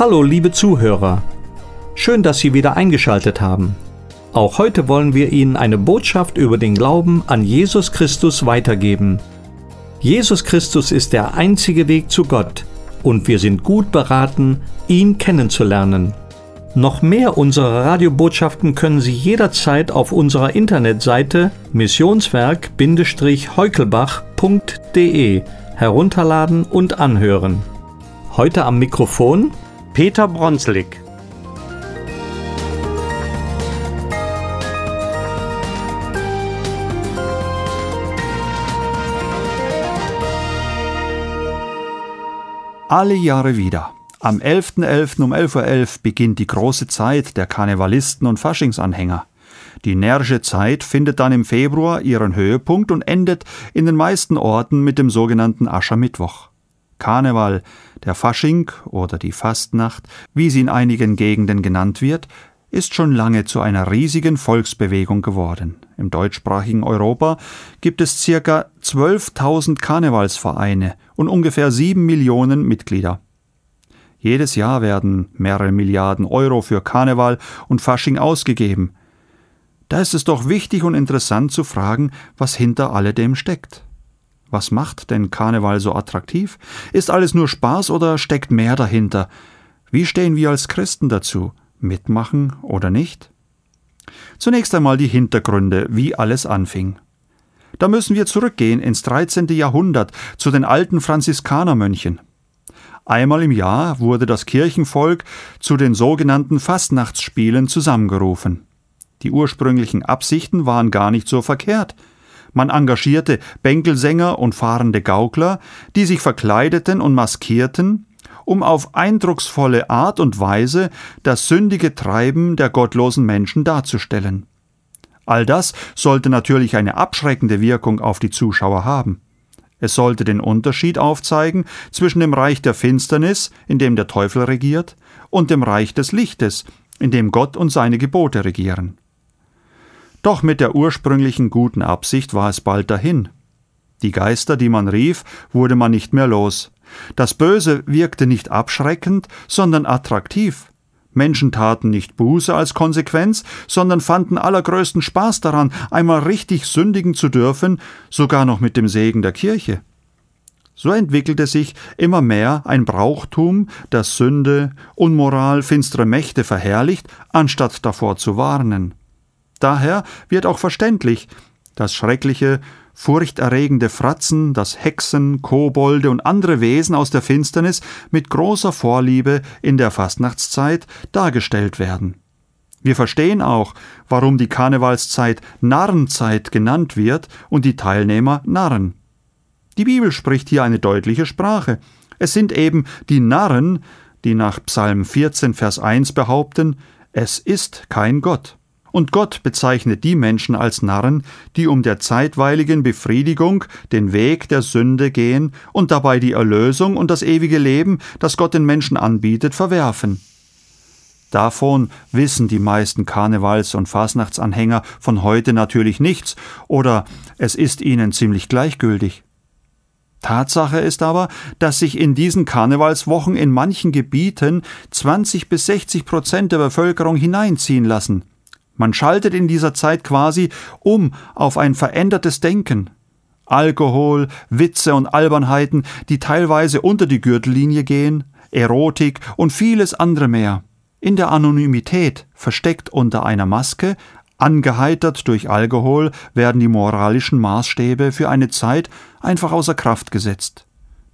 Hallo, liebe Zuhörer. Schön, dass Sie wieder eingeschaltet haben. Auch heute wollen wir Ihnen eine Botschaft über den Glauben an Jesus Christus weitergeben. Jesus Christus ist der einzige Weg zu Gott und wir sind gut beraten, ihn kennenzulernen. Noch mehr unserer Radiobotschaften können Sie jederzeit auf unserer Internetseite missionswerk-heukelbach.de herunterladen und anhören. Heute am Mikrofon Peter Bronslik. Alle Jahre wieder. Am 11.11. .11. um 11.11 Uhr beginnt die große Zeit der Karnevalisten und Faschingsanhänger. Die närrische Zeit findet dann im Februar ihren Höhepunkt und endet in den meisten Orten mit dem sogenannten Aschermittwoch. Karneval, der Fasching oder die Fastnacht, wie sie in einigen Gegenden genannt wird, ist schon lange zu einer riesigen Volksbewegung geworden. Im deutschsprachigen Europa gibt es circa 12.000 Karnevalsvereine und ungefähr sieben Millionen Mitglieder. Jedes Jahr werden mehrere Milliarden Euro für Karneval und Fasching ausgegeben. Da ist es doch wichtig und interessant zu fragen, was hinter alledem steckt. Was macht denn Karneval so attraktiv? Ist alles nur Spaß oder steckt mehr dahinter? Wie stehen wir als Christen dazu? Mitmachen oder nicht? Zunächst einmal die Hintergründe, wie alles anfing. Da müssen wir zurückgehen ins 13. Jahrhundert zu den alten Franziskanermönchen. Einmal im Jahr wurde das Kirchenvolk zu den sogenannten Fastnachtsspielen zusammengerufen. Die ursprünglichen Absichten waren gar nicht so verkehrt. Man engagierte Bänkelsänger und fahrende Gaukler, die sich verkleideten und maskierten, um auf eindrucksvolle Art und Weise das sündige Treiben der gottlosen Menschen darzustellen. All das sollte natürlich eine abschreckende Wirkung auf die Zuschauer haben. Es sollte den Unterschied aufzeigen zwischen dem Reich der Finsternis, in dem der Teufel regiert, und dem Reich des Lichtes, in dem Gott und seine Gebote regieren. Doch mit der ursprünglichen guten Absicht war es bald dahin. Die Geister, die man rief, wurde man nicht mehr los. Das Böse wirkte nicht abschreckend, sondern attraktiv. Menschen taten nicht Buße als Konsequenz, sondern fanden allergrößten Spaß daran, einmal richtig sündigen zu dürfen, sogar noch mit dem Segen der Kirche. So entwickelte sich immer mehr ein Brauchtum, das Sünde, Unmoral, finstere Mächte verherrlicht, anstatt davor zu warnen. Daher wird auch verständlich, dass schreckliche furchterregende Fratzen, dass Hexen, Kobolde und andere Wesen aus der Finsternis mit großer Vorliebe in der Fastnachtszeit dargestellt werden. Wir verstehen auch, warum die Karnevalszeit Narrenzeit genannt wird und die Teilnehmer Narren. Die Bibel spricht hier eine deutliche Sprache. Es sind eben die Narren, die nach Psalm 14, Vers 1 behaupten, es ist kein Gott. Und Gott bezeichnet die Menschen als Narren, die um der zeitweiligen Befriedigung den Weg der Sünde gehen und dabei die Erlösung und das ewige Leben, das Gott den Menschen anbietet, verwerfen. Davon wissen die meisten Karnevals- und Fasnachtsanhänger von heute natürlich nichts, oder es ist ihnen ziemlich gleichgültig. Tatsache ist aber, dass sich in diesen Karnevalswochen in manchen Gebieten 20 bis 60 Prozent der Bevölkerung hineinziehen lassen. Man schaltet in dieser Zeit quasi um auf ein verändertes Denken. Alkohol, Witze und Albernheiten, die teilweise unter die Gürtellinie gehen, Erotik und vieles andere mehr. In der Anonymität, versteckt unter einer Maske, angeheitert durch Alkohol, werden die moralischen Maßstäbe für eine Zeit einfach außer Kraft gesetzt.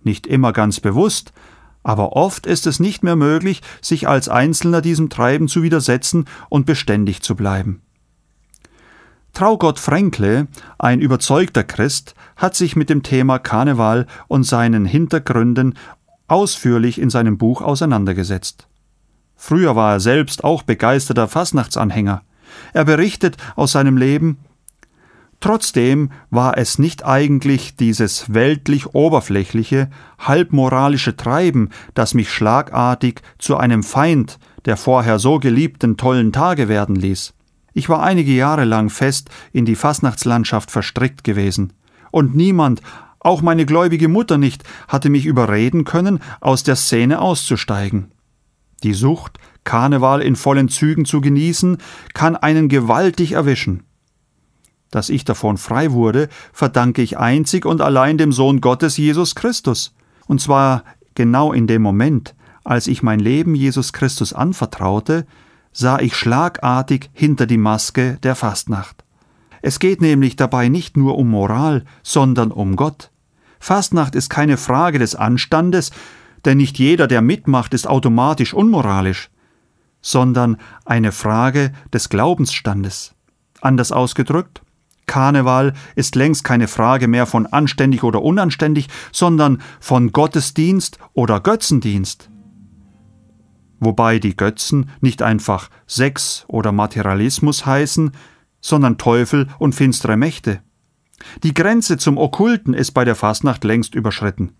Nicht immer ganz bewusst, aber oft ist es nicht mehr möglich, sich als Einzelner diesem Treiben zu widersetzen und beständig zu bleiben. Traugott Fränkle, ein überzeugter Christ, hat sich mit dem Thema Karneval und seinen Hintergründen ausführlich in seinem Buch auseinandergesetzt. Früher war er selbst auch begeisterter Fasnachtsanhänger. Er berichtet aus seinem Leben Trotzdem war es nicht eigentlich dieses weltlich oberflächliche, halbmoralische Treiben, das mich schlagartig zu einem Feind der vorher so geliebten tollen Tage werden ließ. Ich war einige Jahre lang fest in die Fastnachtslandschaft verstrickt gewesen, und niemand, auch meine gläubige Mutter nicht, hatte mich überreden können, aus der Szene auszusteigen. Die Sucht, Karneval in vollen Zügen zu genießen, kann einen gewaltig erwischen. Dass ich davon frei wurde, verdanke ich einzig und allein dem Sohn Gottes Jesus Christus. Und zwar genau in dem Moment, als ich mein Leben Jesus Christus anvertraute, sah ich schlagartig hinter die Maske der Fastnacht. Es geht nämlich dabei nicht nur um Moral, sondern um Gott. Fastnacht ist keine Frage des Anstandes, denn nicht jeder, der mitmacht, ist automatisch unmoralisch, sondern eine Frage des Glaubensstandes. Anders ausgedrückt, Karneval ist längst keine Frage mehr von anständig oder unanständig, sondern von Gottesdienst oder Götzendienst. Wobei die Götzen nicht einfach Sex oder Materialismus heißen, sondern Teufel und finstere Mächte. Die Grenze zum Okkulten ist bei der Fastnacht längst überschritten.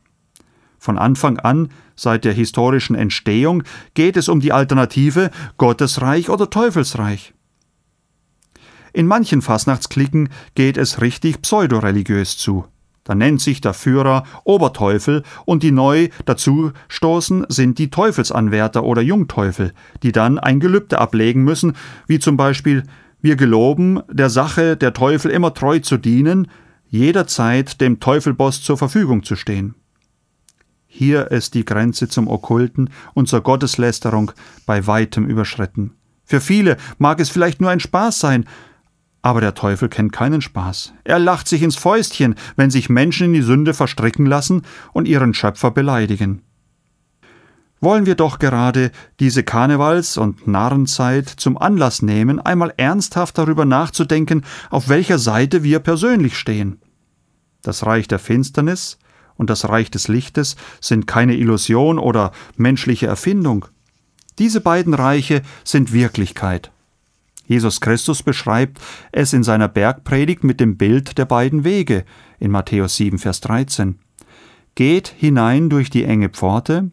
Von Anfang an, seit der historischen Entstehung, geht es um die Alternative Gottesreich oder Teufelsreich. In manchen Fastnachtsklicken geht es richtig pseudoreligiös zu. Da nennt sich der Führer Oberteufel und die neu dazustoßen sind die Teufelsanwärter oder Jungteufel, die dann ein Gelübde ablegen müssen, wie zum Beispiel wir geloben, der Sache der Teufel immer treu zu dienen, jederzeit dem Teufelboss zur Verfügung zu stehen. Hier ist die Grenze zum Okkulten und zur Gotteslästerung bei weitem überschritten. Für viele mag es vielleicht nur ein Spaß sein, aber der Teufel kennt keinen Spaß. Er lacht sich ins Fäustchen, wenn sich Menschen in die Sünde verstricken lassen und ihren Schöpfer beleidigen. Wollen wir doch gerade diese Karnevals- und Narrenzeit zum Anlass nehmen, einmal ernsthaft darüber nachzudenken, auf welcher Seite wir persönlich stehen. Das Reich der Finsternis und das Reich des Lichtes sind keine Illusion oder menschliche Erfindung. Diese beiden Reiche sind Wirklichkeit. Jesus Christus beschreibt es in seiner Bergpredigt mit dem Bild der beiden Wege in Matthäus 7, Vers 13. Geht hinein durch die enge Pforte,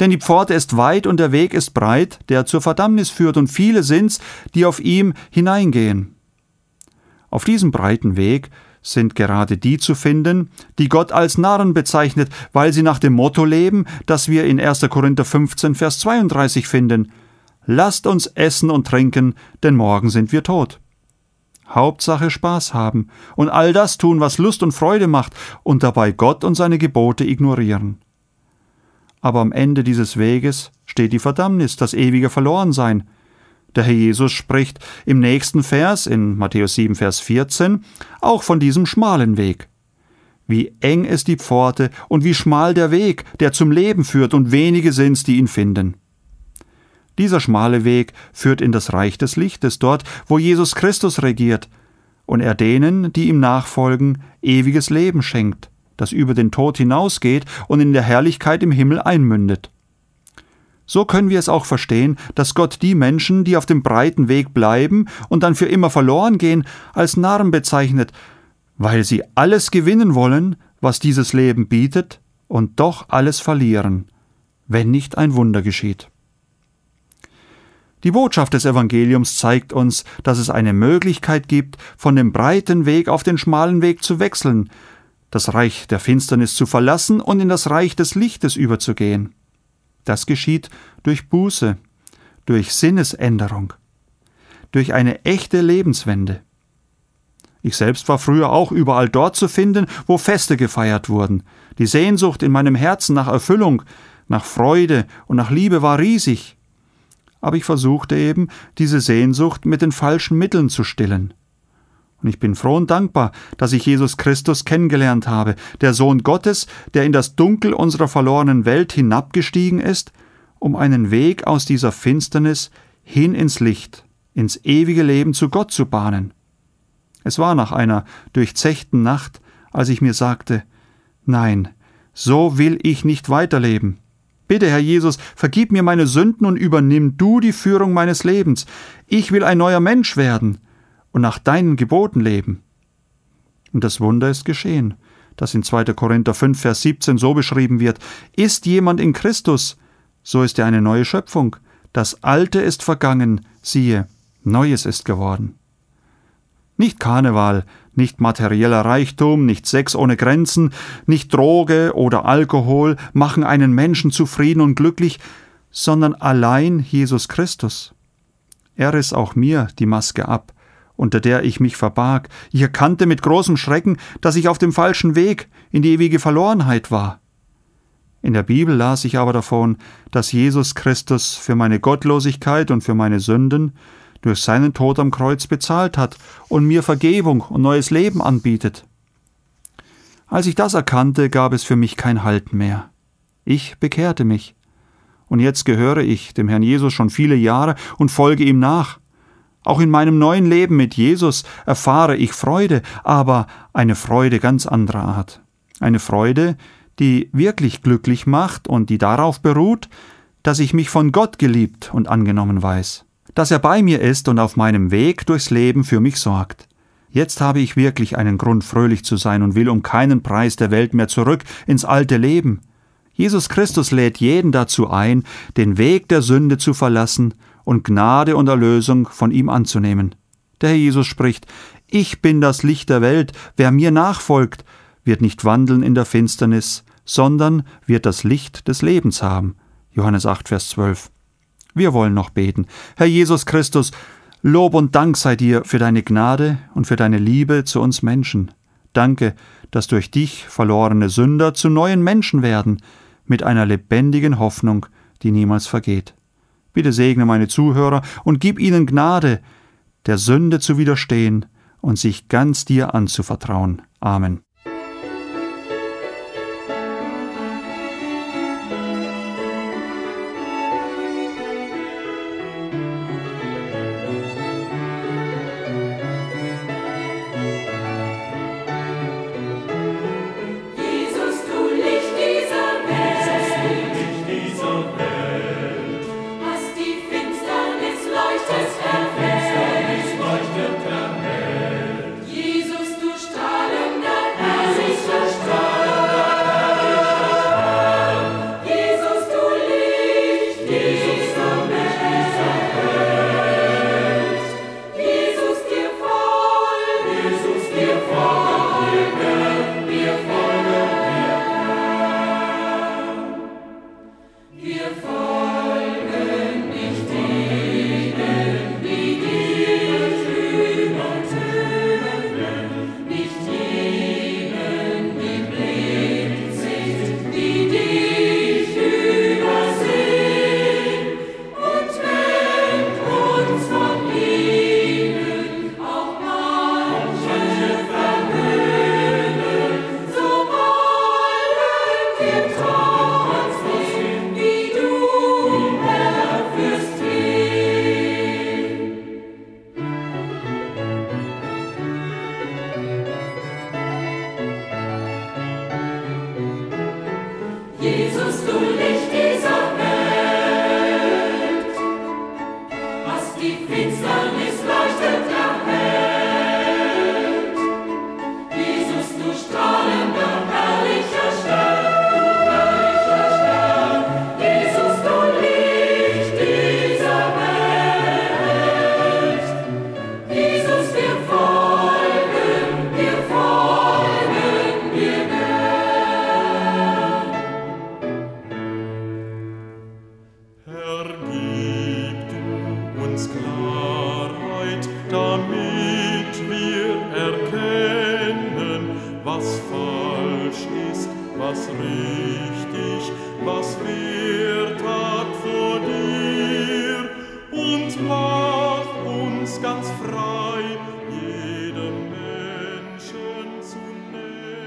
denn die Pforte ist weit und der Weg ist breit, der zur Verdammnis führt, und viele sind's, die auf ihm hineingehen. Auf diesem breiten Weg sind gerade die zu finden, die Gott als Narren bezeichnet, weil sie nach dem Motto leben, das wir in 1. Korinther 15, Vers 32 finden. Lasst uns essen und trinken, denn morgen sind wir tot. Hauptsache Spaß haben und all das tun, was Lust und Freude macht, und dabei Gott und seine Gebote ignorieren. Aber am Ende dieses Weges steht die Verdammnis, das ewige Verlorensein. Der Herr Jesus spricht im nächsten Vers, in Matthäus 7, Vers 14, auch von diesem schmalen Weg. Wie eng ist die Pforte und wie schmal der Weg, der zum Leben führt, und wenige sind's, die ihn finden. Dieser schmale Weg führt in das Reich des Lichtes, dort, wo Jesus Christus regiert, und er denen, die ihm nachfolgen, ewiges Leben schenkt, das über den Tod hinausgeht und in der Herrlichkeit im Himmel einmündet. So können wir es auch verstehen, dass Gott die Menschen, die auf dem breiten Weg bleiben und dann für immer verloren gehen, als Narren bezeichnet, weil sie alles gewinnen wollen, was dieses Leben bietet, und doch alles verlieren, wenn nicht ein Wunder geschieht. Die Botschaft des Evangeliums zeigt uns, dass es eine Möglichkeit gibt, von dem breiten Weg auf den schmalen Weg zu wechseln, das Reich der Finsternis zu verlassen und in das Reich des Lichtes überzugehen. Das geschieht durch Buße, durch Sinnesänderung, durch eine echte Lebenswende. Ich selbst war früher auch überall dort zu finden, wo Feste gefeiert wurden. Die Sehnsucht in meinem Herzen nach Erfüllung, nach Freude und nach Liebe war riesig aber ich versuchte eben, diese Sehnsucht mit den falschen Mitteln zu stillen. Und ich bin froh und dankbar, dass ich Jesus Christus kennengelernt habe, der Sohn Gottes, der in das Dunkel unserer verlorenen Welt hinabgestiegen ist, um einen Weg aus dieser Finsternis hin ins Licht, ins ewige Leben zu Gott zu bahnen. Es war nach einer durchzechten Nacht, als ich mir sagte, Nein, so will ich nicht weiterleben. Bitte, Herr Jesus, vergib mir meine Sünden und übernimm du die Führung meines Lebens. Ich will ein neuer Mensch werden und nach deinen Geboten leben. Und das Wunder ist geschehen, das in 2. Korinther 5, Vers 17 so beschrieben wird. Ist jemand in Christus, so ist er eine neue Schöpfung. Das Alte ist vergangen, siehe, Neues ist geworden. Nicht Karneval, nicht materieller Reichtum, nicht Sex ohne Grenzen, nicht Droge oder Alkohol machen einen Menschen zufrieden und glücklich, sondern allein Jesus Christus. Er riss auch mir die Maske ab, unter der ich mich verbarg. Ich erkannte mit großem Schrecken, dass ich auf dem falschen Weg in die ewige Verlorenheit war. In der Bibel las ich aber davon, dass Jesus Christus für meine Gottlosigkeit und für meine Sünden durch seinen Tod am Kreuz bezahlt hat und mir Vergebung und neues Leben anbietet. Als ich das erkannte, gab es für mich kein Halt mehr. Ich bekehrte mich. Und jetzt gehöre ich dem Herrn Jesus schon viele Jahre und folge ihm nach. Auch in meinem neuen Leben mit Jesus erfahre ich Freude, aber eine Freude ganz anderer Art. Eine Freude, die wirklich glücklich macht und die darauf beruht, dass ich mich von Gott geliebt und angenommen weiß, dass er bei mir ist und auf meinem Weg durchs Leben für mich sorgt. Jetzt habe ich wirklich einen Grund, fröhlich zu sein und will um keinen Preis der Welt mehr zurück ins alte Leben. Jesus Christus lädt jeden dazu ein, den Weg der Sünde zu verlassen und Gnade und Erlösung von ihm anzunehmen. Der Herr Jesus spricht, Ich bin das Licht der Welt, wer mir nachfolgt, wird nicht wandeln in der Finsternis, sondern wird das Licht des Lebens haben. Johannes 8, Vers 12. Wir wollen noch beten. Herr Jesus Christus, Lob und Dank sei dir für deine Gnade und für deine Liebe zu uns Menschen. Danke, dass durch dich verlorene Sünder zu neuen Menschen werden, mit einer lebendigen Hoffnung, die niemals vergeht. Bitte segne meine Zuhörer und gib ihnen Gnade, der Sünde zu widerstehen und sich ganz dir anzuvertrauen. Amen.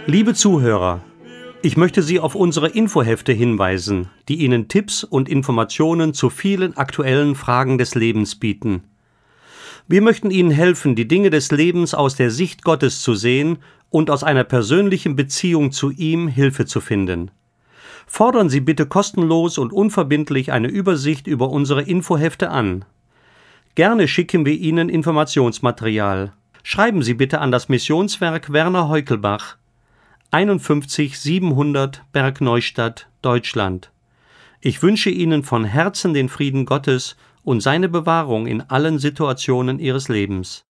Liebe Zuhörer, ich möchte Sie auf unsere Infohefte hinweisen, die Ihnen Tipps und Informationen zu vielen aktuellen Fragen des Lebens bieten. Wir möchten Ihnen helfen, die Dinge des Lebens aus der Sicht Gottes zu sehen und aus einer persönlichen Beziehung zu ihm Hilfe zu finden. Fordern Sie bitte kostenlos und unverbindlich eine Übersicht über unsere Infohefte an. Gerne schicken wir Ihnen Informationsmaterial. Schreiben Sie bitte an das Missionswerk Werner Heukelbach 51 700 Bergneustadt, Deutschland. Ich wünsche Ihnen von Herzen den Frieden Gottes und seine Bewahrung in allen Situationen Ihres Lebens.